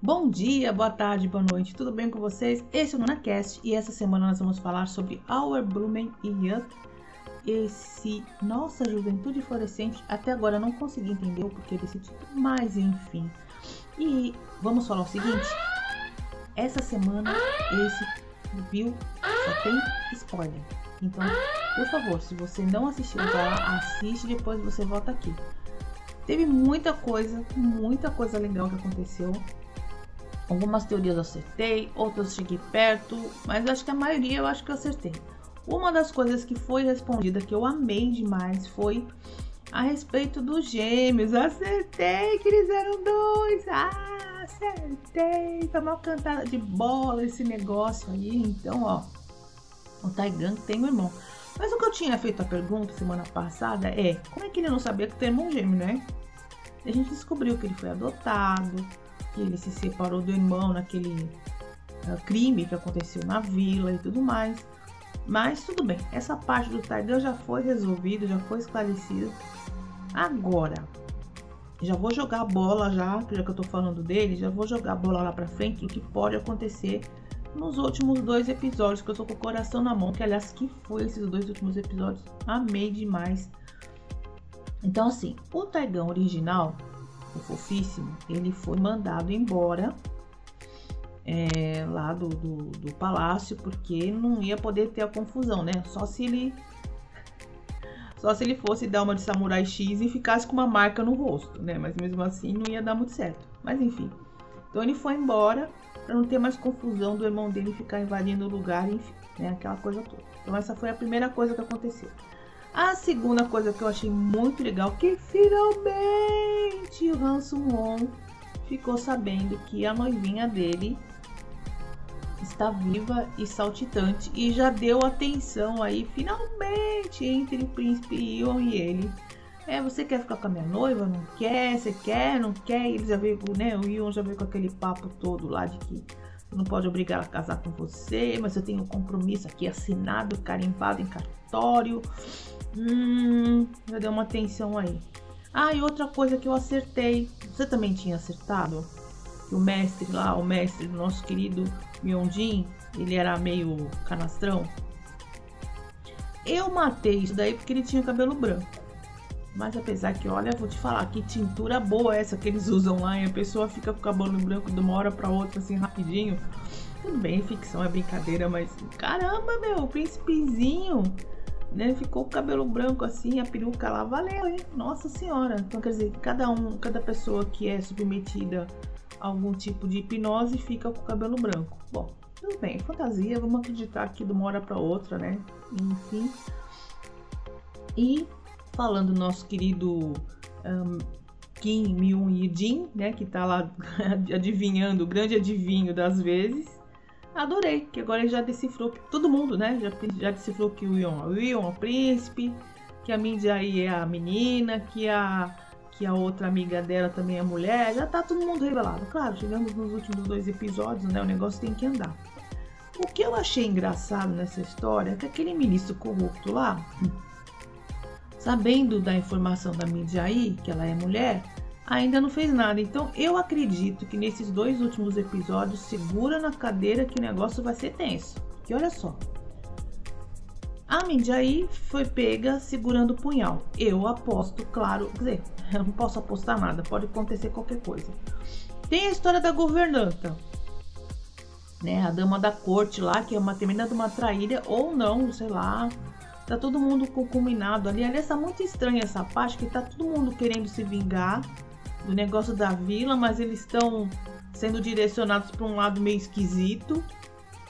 Bom dia, boa tarde, boa noite, tudo bem com vocês? Esse é o NunaCast e essa semana nós vamos falar sobre Our Blumen e Youth. Esse Nossa Juventude Florescente, até agora não consegui entender o porquê desse título, mas enfim. E vamos falar o seguinte: essa semana esse viu só tem spoiler. Então, por favor, se você não assistiu, lá, assiste depois você volta aqui. Teve muita coisa, muita coisa legal que aconteceu. Algumas teorias eu acertei, outras cheguei perto, mas acho que a maioria eu acho que eu acertei. Uma das coisas que foi respondida que eu amei demais foi a respeito dos gêmeos. Acertei que eles eram dois. Ah, acertei. Tá uma cantada de bola esse negócio aí. Então, ó, o Taigan tem um irmão. Mas o que eu tinha feito a pergunta semana passada é como é que ele não sabia que tem irmão gêmeo, né? E a gente descobriu que ele foi adotado, que ele se separou do irmão naquele uh, crime que aconteceu na vila e tudo mais. Mas tudo bem, essa parte do Taigan já foi resolvida, já foi esclarecida. Agora, já vou jogar a bola já, já que eu tô falando dele, já vou jogar a bola lá pra frente, o que pode acontecer nos últimos dois episódios, que eu tô com o coração na mão, que aliás, que foi esses dois últimos episódios, amei demais. Então assim, o Taigão original, o fofíssimo, ele foi mandado embora é, lá do, do, do, palácio, porque não ia poder ter a confusão, né? Só se ele. Só se ele fosse dar uma de samurai X e ficasse com uma marca no rosto, né? Mas mesmo assim não ia dar muito certo. Mas enfim. Então ele foi embora para não ter mais confusão do irmão dele ficar invadindo o lugar, enfim, né? Aquela coisa toda. Então essa foi a primeira coisa que aconteceu. A segunda coisa que eu achei muito legal, que finalmente o Hanson Won ficou sabendo que a noivinha dele está viva e saltitante e já deu atenção aí finalmente entre o príncipe Ion e ele. É, você quer ficar com a minha noiva? Não quer? Você quer? Não quer? E já veio, né? O Ion já veio com aquele papo todo lá de que não pode obrigar ela a casar com você, mas eu tenho um compromisso aqui assinado, carimbado em cartório. Hum, já deu uma atenção aí. Ah, e outra coisa que eu acertei. Você também tinha acertado? Que o mestre lá, o mestre do nosso querido Myonjin, ele era meio canastrão. Eu matei isso daí porque ele tinha cabelo branco. Mas apesar que, olha, vou te falar, que tintura boa essa que eles usam lá e a pessoa fica com o cabelo branco de uma hora pra outra, assim, rapidinho. Tudo bem, ficção, é brincadeira, mas caramba, meu, príncipezinho né? Ficou o cabelo branco assim, a peruca lá, valeu, hein? Nossa senhora. Então, quer dizer, cada um, cada pessoa que é submetida a algum tipo de hipnose fica com o cabelo branco. Bom, tudo bem, fantasia, vamos acreditar que de uma hora para outra, né? Enfim. E falando do nosso querido um, Kim Myung Jin, né, que tá lá adivinhando, o grande adivinho das vezes, adorei, que agora ele já decifrou todo mundo, né? Já, já decifrou que o Ion, o Ion é o príncipe, que a Mindy aí é a menina, que a que a outra amiga dela também é mulher, já tá todo mundo revelado. Claro, chegamos nos últimos dois episódios, né? O negócio tem que andar. O que eu achei engraçado nessa história é que aquele ministro corrupto lá, sabendo da informação da mídia aí, que ela é mulher, ainda não fez nada. Então eu acredito que nesses dois últimos episódios segura na cadeira que o negócio vai ser tenso. Que olha só. A Mindiaí foi pega segurando o punhal. Eu aposto, claro, quer dizer, eu não posso apostar nada, pode acontecer qualquer coisa. Tem a história da governanta, né? A dama da corte lá, que é uma tremenda de uma traíra, ou não, sei lá. Tá todo mundo combinado ali. Aliás, tá muito estranha essa parte, que tá todo mundo querendo se vingar do negócio da vila, mas eles estão sendo direcionados para um lado meio esquisito.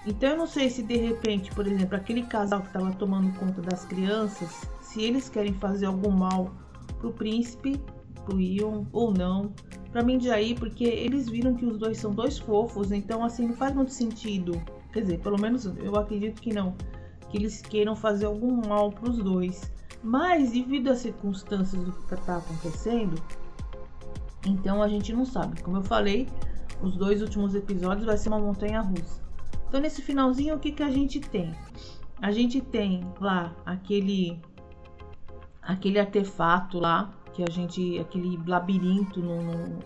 Então eu não sei se de repente, por exemplo, aquele casal que estava tomando conta das crianças, se eles querem fazer algum mal pro príncipe, pro Ion ou não. Para mim de aí, porque eles viram que os dois são dois fofos, então assim não faz muito sentido. Quer dizer, pelo menos eu acredito que não, que eles queiram fazer algum mal pros dois. Mas devido às circunstâncias do que está acontecendo, então a gente não sabe. Como eu falei, os dois últimos episódios vai ser uma montanha russa. Então nesse finalzinho o que, que a gente tem? A gente tem lá aquele aquele artefato lá que a gente, aquele labirinto no, no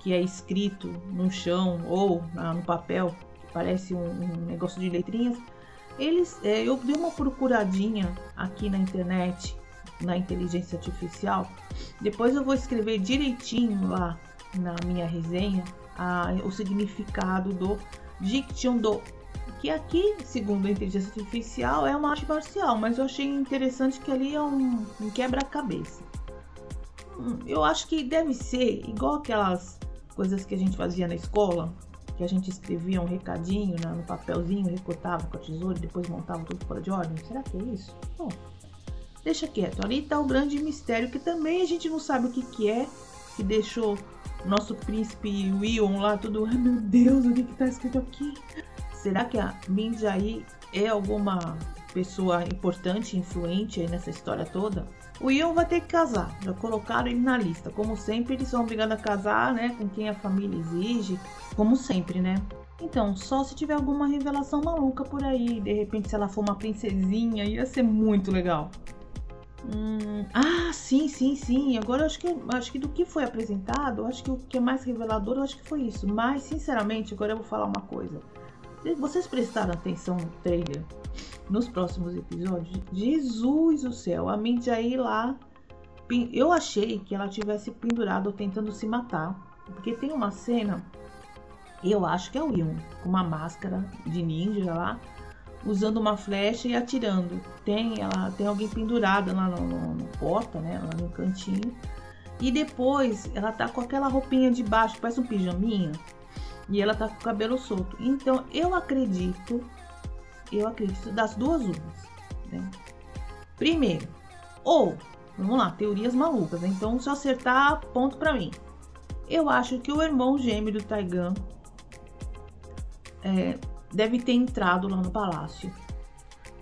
que é escrito no chão ou ah, no papel, que parece um, um, negócio de letrinhas. Eles, é, eu dei uma procuradinha aqui na internet, na inteligência artificial. Depois eu vou escrever direitinho lá na minha resenha a, o significado do Diction Do. Que aqui, segundo a inteligência artificial, é uma arte marcial, mas eu achei interessante que ali é um, um quebra-cabeça. Hum, eu acho que deve ser igual aquelas coisas que a gente fazia na escola, que a gente escrevia um recadinho né, no papelzinho, recortava com a tesoura e depois montava tudo fora de ordem. Será que é isso? Bom, deixa quieto. Ali está o grande mistério que também a gente não sabe o que, que é, que deixou nosso príncipe William lá tudo. Ai meu Deus, o que está escrito aqui? Será que a Minjaí é alguma pessoa importante, influente aí nessa história toda? O Ion vai ter que casar, já colocaram ele na lista. Como sempre, eles são obrigados a casar, né? Com quem a família exige, como sempre, né? Então, só se tiver alguma revelação maluca por aí, de repente, se ela for uma princesinha, ia ser muito legal. Hum, ah, sim, sim, sim. Agora acho que acho que do que foi apresentado, acho que o que é mais revelador, acho que foi isso. Mas, sinceramente, agora eu vou falar uma coisa. Vocês prestaram atenção no trailer? nos próximos episódios, Jesus do céu, a Mindy aí lá, eu achei que ela tivesse pendurado tentando se matar, porque tem uma cena, eu acho que é o Yun, com uma máscara de ninja lá, usando uma flecha e atirando. Tem ela, tem alguém pendurada lá no, no, no porta, né, lá no cantinho. E depois ela tá com aquela roupinha de baixo, parece um pijaminha, e ela tá com o cabelo solto. Então eu acredito eu acredito das duas umas. Né? Primeiro, ou, vamos lá, teorias malucas. Né? Então, se eu acertar, ponto para mim. Eu acho que o irmão gêmeo do Taigan é, deve ter entrado lá no palácio.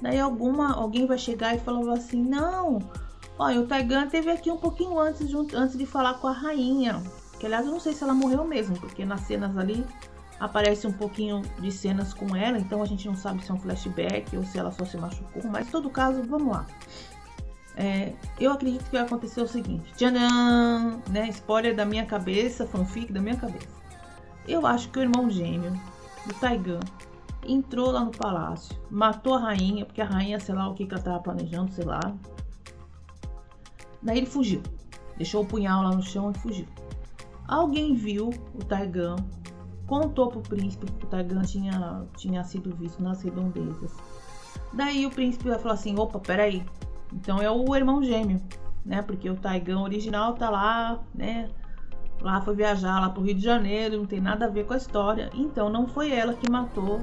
Daí alguma, alguém vai chegar e falar assim, não, olha, o Taigan teve aqui um pouquinho antes, antes de falar com a rainha. Que aliás eu não sei se ela morreu mesmo, porque nas cenas ali aparece um pouquinho de cenas com ela, então a gente não sabe se é um flashback ou se ela só se machucou, mas em todo caso, vamos lá. É, eu acredito que vai acontecer o seguinte: tcharam, né? Spoiler da minha cabeça, fanfic da minha cabeça. Eu acho que o irmão gêmeo do Taigan entrou lá no palácio, matou a rainha, porque a rainha, sei lá o que, que ela estava planejando, sei lá. Daí ele fugiu, deixou o punhal lá no chão e fugiu. Alguém viu o Taigan contou pro príncipe que o Tagan tinha, tinha sido visto nas redondezas. Daí o príncipe vai falar assim: opa, peraí. Então é o irmão gêmeo, né? Porque o Taigan original tá lá, né? Lá foi viajar lá pro Rio de Janeiro, não tem nada a ver com a história. Então não foi ela que matou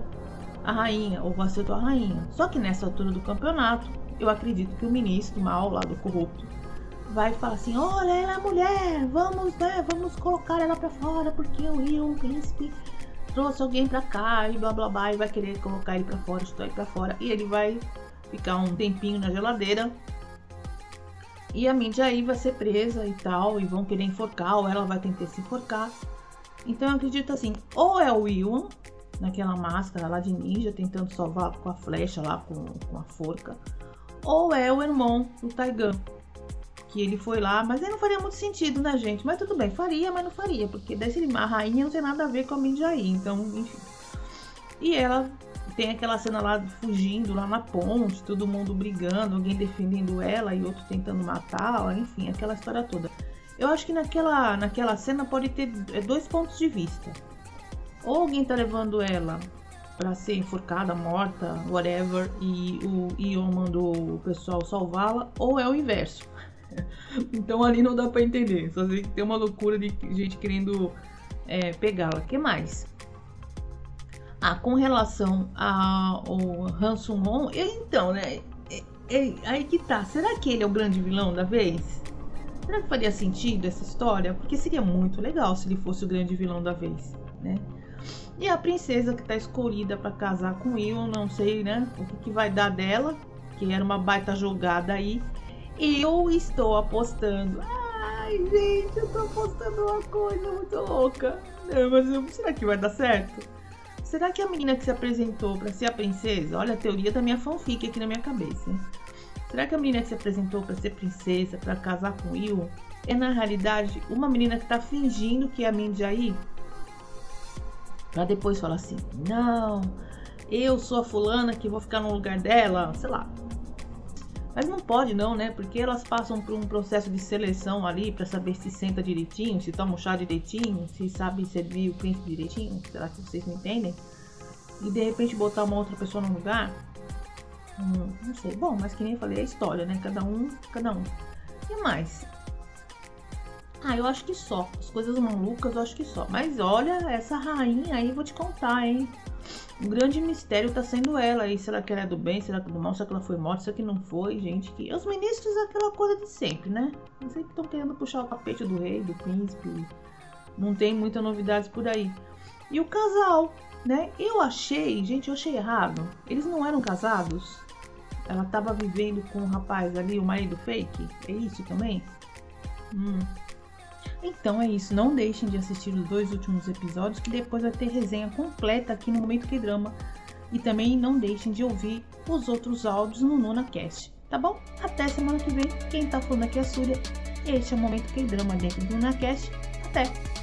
a rainha ou acertou a rainha. Só que nessa altura do campeonato, eu acredito que o ministro mal lá do corrupto vai falar assim: olha, ela é mulher, vamos, né, vamos colocar ela pra fora porque o Rio, o príncipe, trouxe alguém pra cá e blá blá blá, e vai querer colocar ele pra fora, chutar ele pra fora, e ele vai ficar um tempinho na geladeira. E a Mindy aí vai ser presa e tal, e vão querer enforcar, ou ela vai tentar se enforcar. Então eu acredito assim: ou é o Will, naquela máscara lá de ninja, tentando salvar com a flecha lá, com, com a forca, ou é o irmão do Taigan que ele foi lá, mas aí não faria muito sentido, né, gente? Mas tudo bem, faria, mas não faria, porque desse a rainha não tem nada a ver com a Minjaí, então, enfim. E ela tem aquela cena lá fugindo lá na ponte, todo mundo brigando, alguém defendendo ela e outro tentando matá-la, enfim, aquela história toda. Eu acho que naquela, naquela cena pode ter é, dois pontos de vista. Ou alguém tá levando ela para ser enforcada, morta, whatever, e o Ion mandou o pessoal salvá-la, ou é o inverso. então ali não dá para entender. Só sei que tem uma loucura de gente querendo é, pegá-la. que mais? Ah, com relação ao Hansun Hon, então, né? É, é, aí que tá. Será que ele é o grande vilão da vez? Será que faria sentido essa história? Porque seria muito legal se ele fosse o grande vilão da vez, né? E a princesa que tá escolhida para casar com Ion, não sei, né? O que, que vai dar dela, que era uma baita jogada aí. Eu estou apostando. Ai, gente, eu tô apostando uma coisa muito louca. Não, mas será que vai dar certo? Será que a menina que se apresentou para ser a princesa? Olha a teoria da minha fanfic aqui na minha cabeça. Será que a menina que se apresentou para ser princesa, para casar com Will, é na realidade uma menina que tá fingindo que é a Mindy Pra depois falar assim: não, eu sou a fulana que vou ficar no lugar dela, sei lá. Mas não pode não, né? Porque elas passam por um processo de seleção ali para saber se senta direitinho, se toma o chá direitinho, se sabe servir o príncipe direitinho. Será que vocês me entendem? E de repente botar uma outra pessoa no lugar? Hum, não sei. Bom, mas que nem eu falei, é história, né? Cada um, cada um. E mais? Ah, eu acho que só. As coisas malucas, eu acho que só. Mas olha, essa rainha aí, vou te contar, hein? O grande mistério tá sendo ela aí. Será que ela é do bem? Será que é do mal? Será que ela foi morta? Será que não foi, gente? Que... Os ministros é aquela coisa de sempre, né? Eles sempre estão querendo puxar o tapete do rei, do príncipe. Não tem muitas novidades por aí. E o casal, né? Eu achei, gente, eu achei errado. Eles não eram casados? Ela tava vivendo com o rapaz ali, o marido fake? É isso também? Hum. Então é isso, não deixem de assistir os dois últimos episódios, que depois vai ter resenha completa aqui no Momento Que Drama. E também não deixem de ouvir os outros áudios no NunaCast, tá bom? Até semana que vem. Quem tá falando aqui é a Súria. Este é o Momento Que Drama dentro do NunaCast. Até!